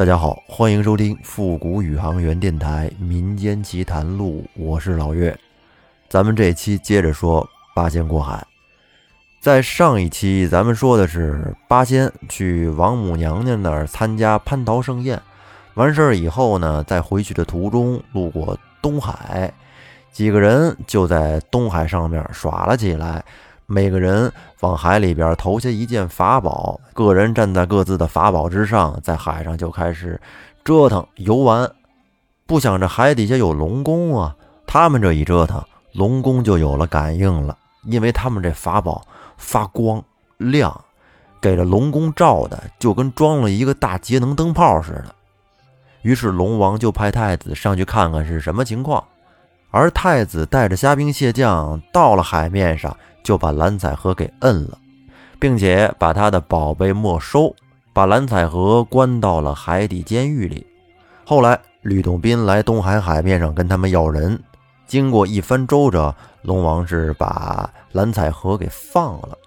大家好，欢迎收听复古宇航员电台民间奇谈录，我是老岳。咱们这期接着说八仙过海。在上一期咱们说的是八仙去王母娘娘那儿参加蟠桃盛宴，完事儿以后呢，在回去的途中路过东海，几个人就在东海上面耍了起来。每个人往海里边投下一件法宝，个人站在各自的法宝之上，在海上就开始折腾游玩。不想这海底下有龙宫啊，他们这一折腾，龙宫就有了感应了，因为他们这法宝发光亮，给这龙宫照的就跟装了一个大节能灯泡似的。于是龙王就派太子上去看看是什么情况，而太子带着虾兵蟹将到了海面上。就把蓝采和给摁了，并且把他的宝贝没收，把蓝采和关到了海底监狱里。后来，吕洞宾来东海海面上跟他们要人，经过一番周折，龙王是把蓝采和给放了。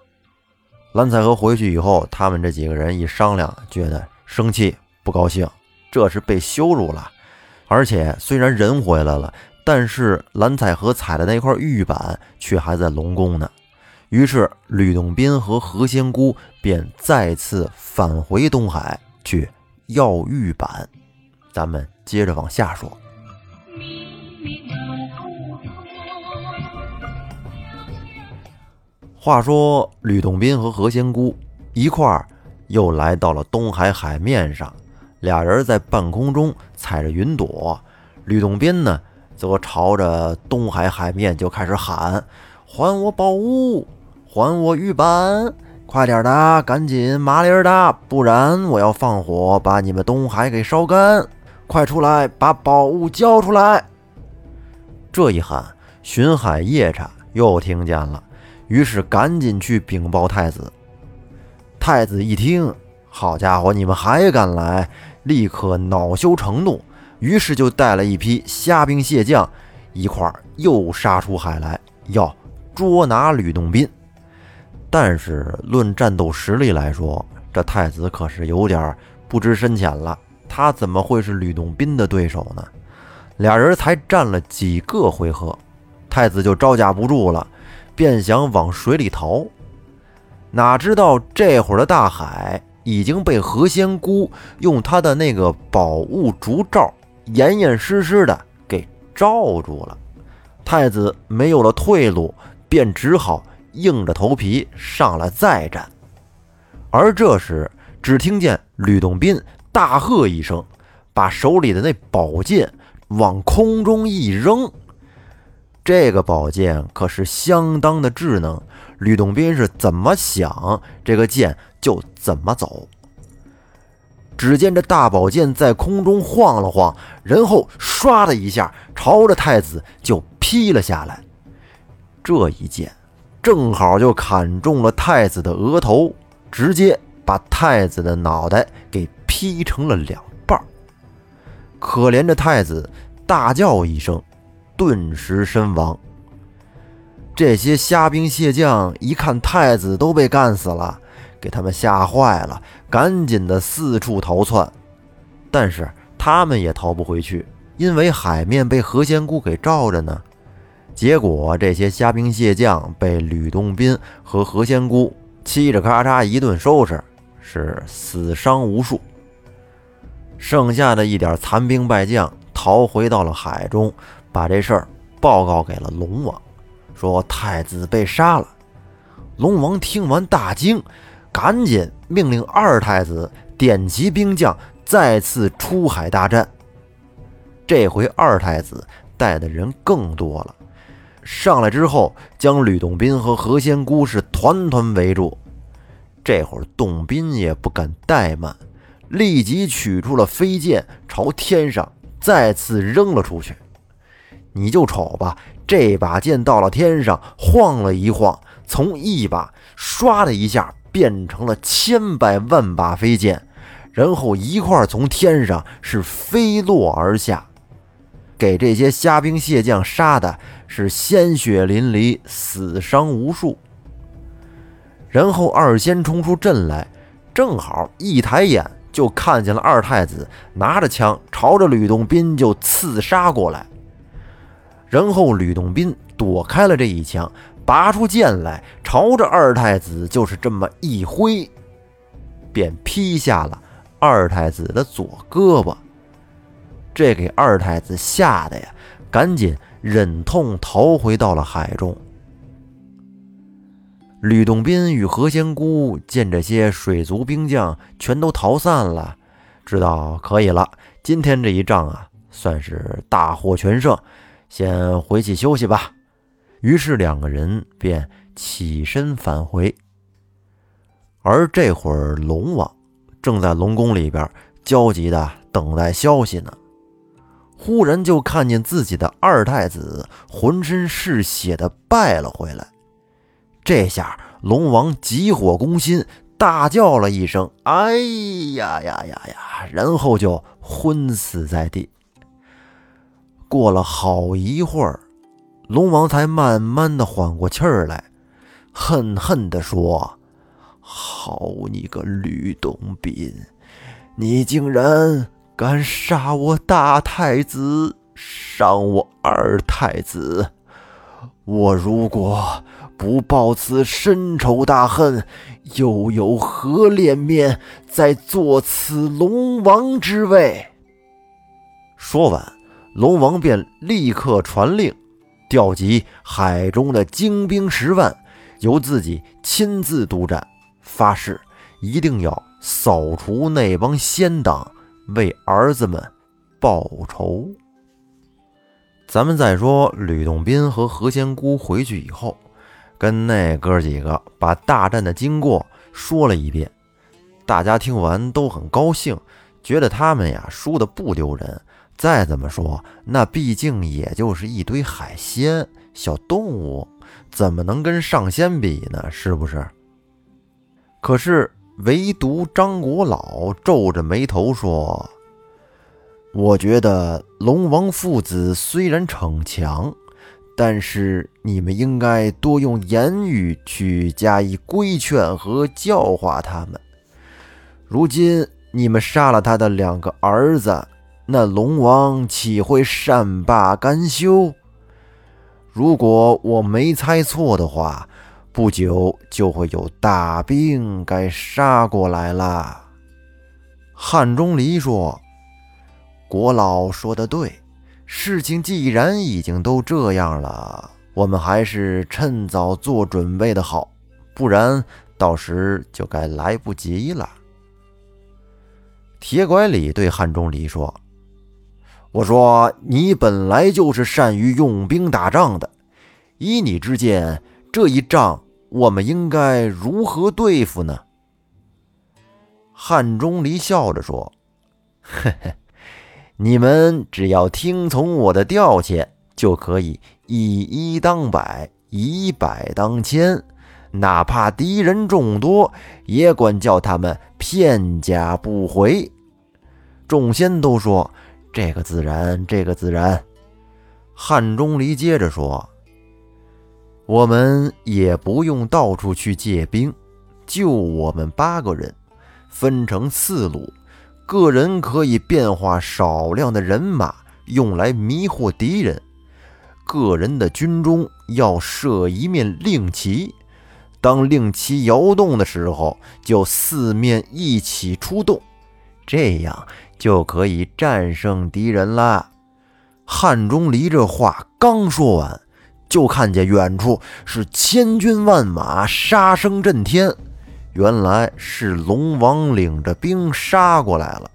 蓝采和回去以后，他们这几个人一商量，觉得生气不高兴，这是被羞辱了。而且虽然人回来了，但是蓝采和踩的那块玉板却还在龙宫呢。于是，吕洞宾和何仙姑便再次返回东海去要玉板。咱们接着往下说。话说，吕洞宾和何仙姑一块儿又来到了东海海面上，俩人在半空中踩着云朵。吕洞宾呢，则朝着东海海面就开始喊：“还我宝物！”还我玉板！快点的，赶紧麻利儿的，不然我要放火把你们东海给烧干！快出来，把宝物交出来！这一喊，巡海夜叉又听见了，于是赶紧去禀报太子。太子一听，好家伙，你们还敢来！立刻恼羞成怒，于是就带了一批虾兵蟹将，一块儿又杀出海来，要捉拿吕洞宾。但是论战斗实力来说，这太子可是有点不知深浅了。他怎么会是吕洞宾的对手呢？俩人才战了几个回合，太子就招架不住了，便想往水里逃。哪知道这会儿的大海已经被何仙姑用她的那个宝物烛罩严严实实的给罩住了。太子没有了退路，便只好。硬着头皮上来再战，而这时只听见吕洞宾大喝一声，把手里的那宝剑往空中一扔。这个宝剑可是相当的智能，吕洞宾是怎么想，这个剑就怎么走。只见这大宝剑在空中晃了晃，然后唰的一下朝着太子就劈了下来。这一剑。正好就砍中了太子的额头，直接把太子的脑袋给劈成了两半可怜的太子大叫一声，顿时身亡。这些虾兵蟹将一看太子都被干死了，给他们吓坏了，赶紧的四处逃窜。但是他们也逃不回去，因为海面被何仙姑给罩着呢。结果，这些虾兵蟹将被吕洞宾和何仙姑嘁哩咔嚓一顿收拾，是死伤无数。剩下的一点残兵败将逃回到了海中，把这事儿报告给了龙王，说太子被杀了。龙王听完大惊，赶紧命令二太子点齐兵将，再次出海大战。这回二太子带的人更多了。上来之后，将吕洞宾和何仙姑是团团围住。这会儿，洞宾也不敢怠慢，立即取出了飞剑，朝天上再次扔了出去。你就瞅吧，这把剑到了天上，晃了一晃，从一把唰的一下变成了千百万把飞剑，然后一块从天上是飞落而下。给这些虾兵蟹将杀的是鲜血淋漓，死伤无数。然后二仙冲出阵来，正好一抬眼就看见了二太子拿着枪朝着吕洞宾就刺杀过来。然后吕洞宾躲开了这一枪，拔出剑来，朝着二太子就是这么一挥，便劈下了二太子的左胳膊。这给二太子吓得呀，赶紧忍痛逃回到了海中。吕洞宾与何仙姑见这些水族兵将全都逃散了，知道可以了，今天这一仗啊，算是大获全胜，先回去休息吧。于是两个人便起身返回。而这会儿，龙王正在龙宫里边焦急的等待消息呢。忽然就看见自己的二太子浑身是血的败了回来。这下龙王急火攻心，大叫了一声：“哎呀呀呀呀！”然后就昏死在地。过了好一会儿，龙王才慢慢的缓过气儿来，恨恨地说：“好你个吕洞宾，你竟然敢杀我大太子，伤我二太子！我如果……”不报此深仇大恨，又有何脸面再坐此龙王之位？说完，龙王便立刻传令，调集海中的精兵十万，由自己亲自督战，发誓一定要扫除那帮仙党，为儿子们报仇。咱们再说，吕洞宾和何仙姑回去以后。跟那哥几个把大战的经过说了一遍，大家听完都很高兴，觉得他们呀输的不丢人。再怎么说，那毕竟也就是一堆海鲜小动物，怎么能跟上仙比呢？是不是？可是唯独张国老皱着眉头说：“我觉得龙王父子虽然逞强。”但是你们应该多用言语去加以规劝和教化他们。如今你们杀了他的两个儿子，那龙王岂会善罢甘休？如果我没猜错的话，不久就会有大兵该杀过来了。汉钟离说：“国老说的对。”事情既然已经都这样了，我们还是趁早做准备的好，不然到时就该来不及了。铁拐李对汉钟离说：“我说你本来就是善于用兵打仗的，依你之见，这一仗我们应该如何对付呢？”汉钟离笑着说：“嘿嘿。”你们只要听从我的调遣，就可以以一当百，以百当千，哪怕敌人众多，也管叫他们片甲不回。众仙都说：“这个自然，这个自然。”汉钟离接着说：“我们也不用到处去借兵，就我们八个人，分成四路。”个人可以变化少量的人马，用来迷惑敌人。个人的军中要设一面令旗，当令旗摇动的时候，就四面一起出动，这样就可以战胜敌人了。汉钟离这话刚说完，就看见远处是千军万马，杀声震天。原来是龙王领着兵杀过来了。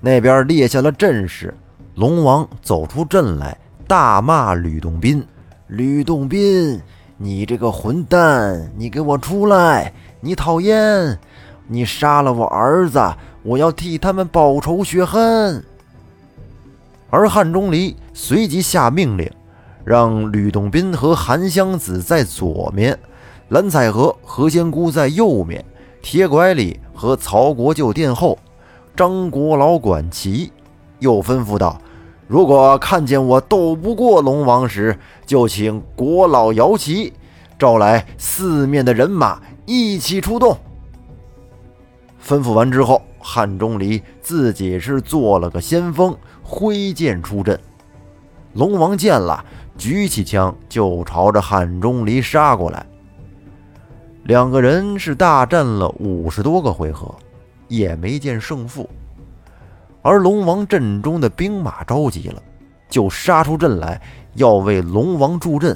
那边列下了阵势，龙王走出阵来，大骂吕洞宾：“吕洞宾，你这个混蛋，你给我出来！你讨厌，你杀了我儿子，我要替他们报仇雪恨。”而汉钟离随即下命令，让吕洞宾和韩湘子在左面。蓝采和、何仙姑在右面，铁拐李和曹国舅殿后，张国老管旗。又吩咐道：“如果看见我斗不过龙王时，就请国老摇旗，召来四面的人马一起出动。”吩咐完之后，汉钟离自己是做了个先锋，挥剑出阵。龙王见了，举起枪就朝着汉钟离杀过来。两个人是大战了五十多个回合，也没见胜负。而龙王阵中的兵马着急了，就杀出阵来要为龙王助阵。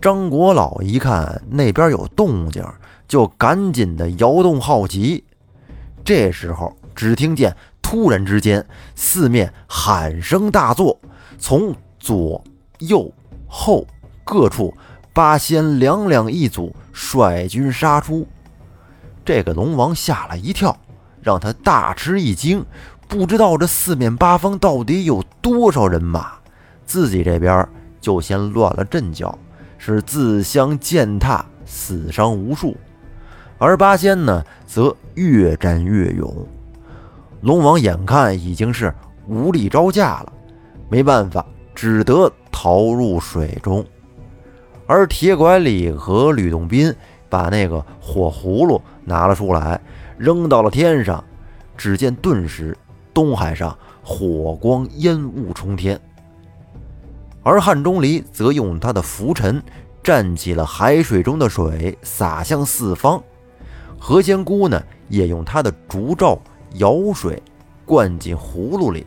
张国老一看那边有动静，就赶紧的摇动号旗。这时候，只听见突然之间，四面喊声大作，从左、右、后各处，八仙两两一组，率军杀出。这个龙王吓了一跳，让他大吃一惊，不知道这四面八方到底有多少人马。自己这边就先乱了阵脚，是自相践踏，死伤无数。而八仙呢，则越战越勇。龙王眼看已经是无力招架了，没办法，只得逃入水中。而铁拐李和吕洞宾把那个火葫芦拿了出来，扔到了天上。只见顿时东海上火光烟雾冲天。而汉钟离则用他的拂尘蘸起了海水中的水，洒向四方。何仙姑呢，也用她的烛照舀水灌进葫芦里。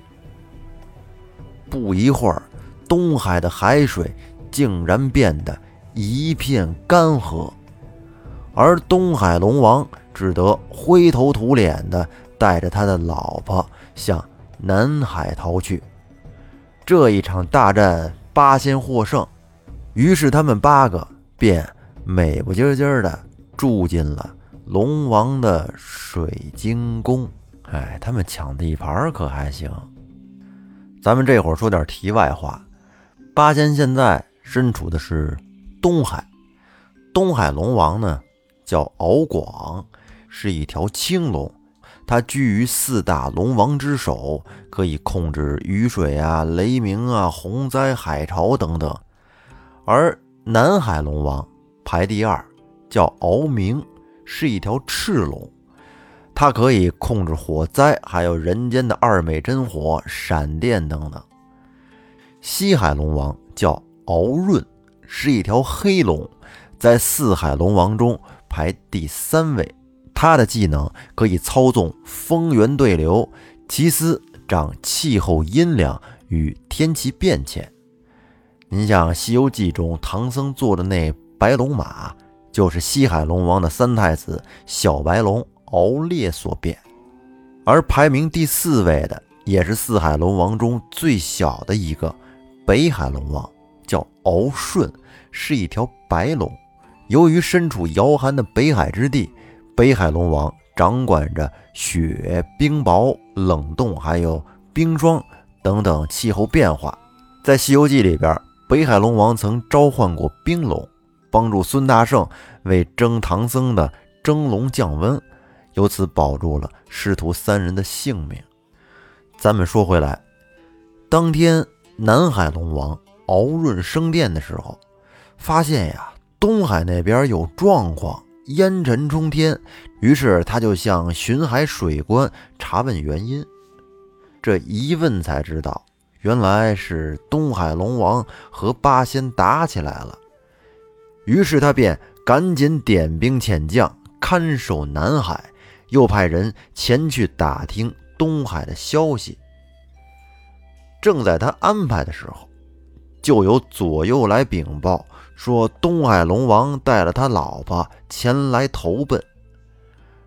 不一会儿，东海的海水竟然变得一片干涸，而东海龙王只得灰头土脸的带着他的老婆向南海逃去。这一场大战，八仙获胜，于是他们八个便美不唧唧的住进了。龙王的水晶宫，哎，他们抢地盘可还行。咱们这会儿说点题外话，八仙现在身处的是东海，东海龙王呢叫敖广，是一条青龙，它居于四大龙王之首，可以控制雨水啊、雷鸣啊、洪灾、海潮等等。而南海龙王排第二，叫敖明。是一条赤龙，它可以控制火灾，还有人间的二昧真火、闪电等等。西海龙王叫敖润，是一条黑龙，在四海龙王中排第三位。他的技能可以操纵风源对流，其司掌气候阴凉与天气变迁。您像《西游记》中唐僧坐的那白龙马。就是西海龙王的三太子小白龙敖烈所变，而排名第四位的也是四海龙王中最小的一个北海龙王，叫敖顺，是一条白龙。由于身处遥寒的北海之地，北海龙王掌管着雪、冰雹、冷冻，还有冰霜等等气候变化。在《西游记》里边，北海龙王曾召唤过冰龙。帮助孙大圣为征唐僧的蒸笼降温，由此保住了师徒三人的性命。咱们说回来，当天南海龙王敖润升殿的时候，发现呀东海那边有状况，烟尘冲天，于是他就向巡海水官查问原因。这一问才知道，原来是东海龙王和八仙打起来了。于是他便赶紧点兵遣将看守南海，又派人前去打听东海的消息。正在他安排的时候，就有左右来禀报说，东海龙王带了他老婆前来投奔。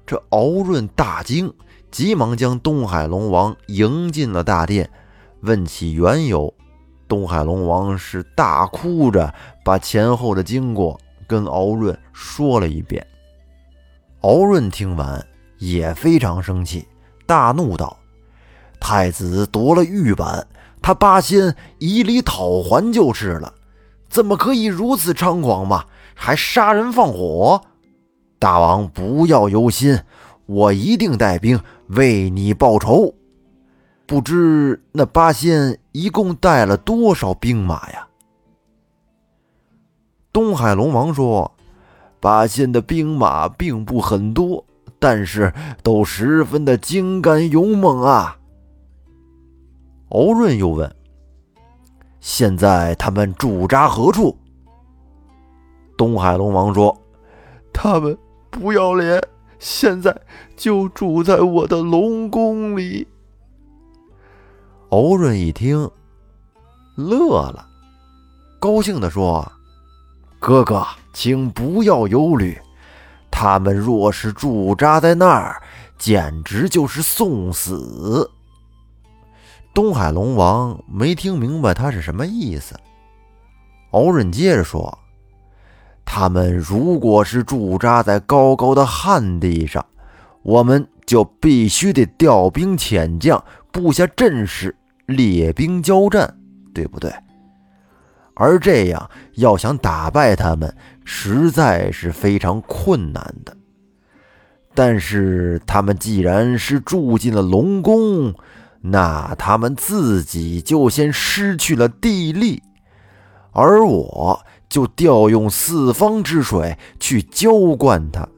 这敖润大惊，急忙将东海龙王迎进了大殿，问起缘由。东海龙王是大哭着把前后的经过跟敖润说了一遍。敖润听完也非常生气，大怒道：“太子夺了玉板，他八仙以礼讨还就是了，怎么可以如此猖狂嘛？还杀人放火！大王不要忧心，我一定带兵为你报仇。”不知那八仙一共带了多少兵马呀？东海龙王说：“八仙的兵马并不很多，但是都十分的精干勇猛啊。敖润又问：“现在他们驻扎何处？”东海龙王说：“他们不要脸，现在就住在我的龙宫里。”敖润一听，乐了，高兴地说：“哥哥，请不要忧虑，他们若是驻扎在那儿，简直就是送死。”东海龙王没听明白他是什么意思。敖润接着说：“他们如果是驻扎在高高的旱地上，我们就必须得调兵遣将，布下阵势，列兵交战，对不对？而这样要想打败他们，实在是非常困难的。但是他们既然是住进了龙宫，那他们自己就先失去了地利，而我就调用四方之水去浇灌它。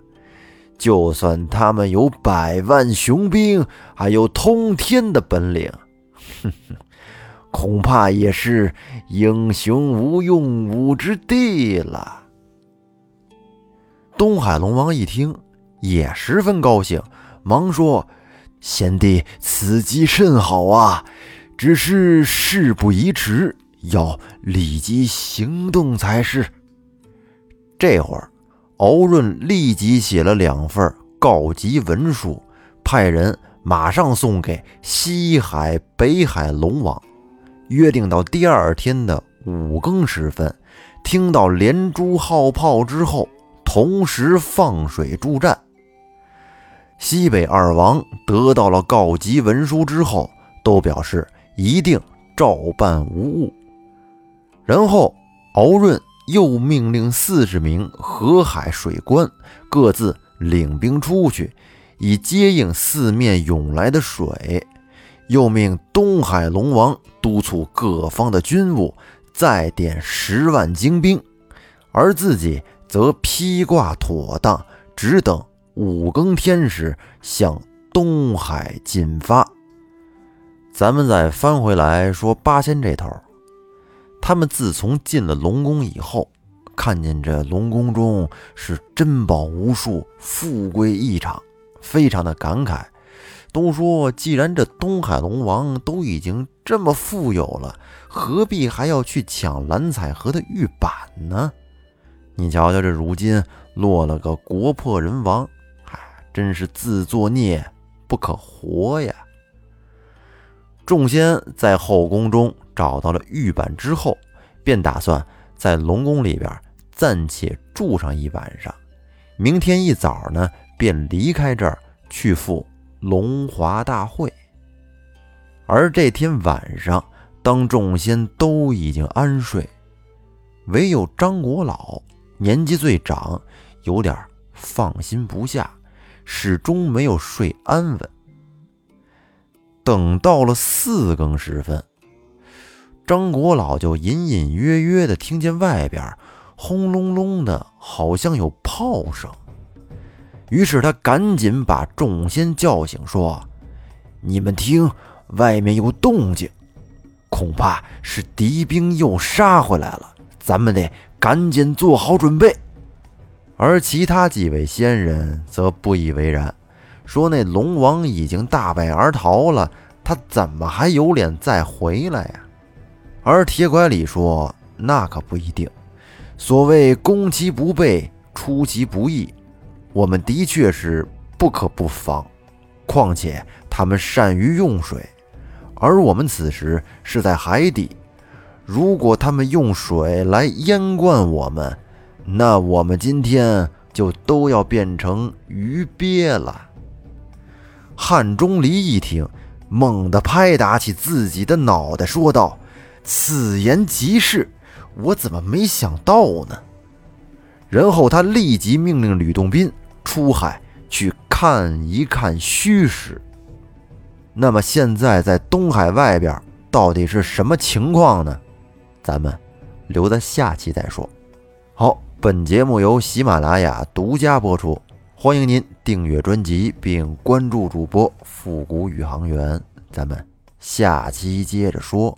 就算他们有百万雄兵，还有通天的本领，哼哼，恐怕也是英雄无用武之地了。东海龙王一听，也十分高兴，忙说。贤弟，此计甚好啊！只是事不宜迟，要立即行动才是。这会儿，敖润立即写了两份告急文书，派人马上送给西海、北海龙王，约定到第二天的五更时分，听到连珠号炮之后，同时放水助战。西北二王得到了告急文书之后，都表示一定照办无误。然后，敖润又命令四十名河海水官各自领兵出去，以接应四面涌来的水。又命东海龙王督促各方的军务，再点十万精兵，而自己则披挂妥当，只等。五更天时，向东海进发。咱们再翻回来说八仙这头，他们自从进了龙宫以后，看见这龙宫中是珍宝无数，富贵异常，非常的感慨。都说，既然这东海龙王都已经这么富有了，何必还要去抢蓝采和的玉板呢？你瞧瞧，这如今落了个国破人亡。真是自作孽不可活呀！众仙在后宫中找到了玉板之后，便打算在龙宫里边暂且住上一晚上。明天一早呢，便离开这儿去赴龙华大会。而这天晚上，当众仙都已经安睡，唯有张国老年纪最长，有点放心不下。始终没有睡安稳。等到了四更时分，张国老就隐隐约约的听见外边轰隆隆的，好像有炮声。于是他赶紧把众仙叫醒，说：“你们听，外面有动静，恐怕是敌兵又杀回来了，咱们得赶紧做好准备。”而其他几位仙人则不以为然，说：“那龙王已经大败而逃了，他怎么还有脸再回来呀？”而铁拐李说：“那可不一定。所谓攻其不备，出其不意，我们的确是不可不防。况且他们善于用水，而我们此时是在海底，如果他们用水来淹灌我们。”那我们今天就都要变成鱼鳖了。汉钟离一听，猛地拍打起自己的脑袋，说道：“此言极是，我怎么没想到呢？”然后他立即命令吕洞宾出海去看一看虚实。那么现在在东海外边到底是什么情况呢？咱们留在下期再说。好。本节目由喜马拉雅独家播出。欢迎您订阅专辑并关注主播复古宇航员，咱们下期接着说。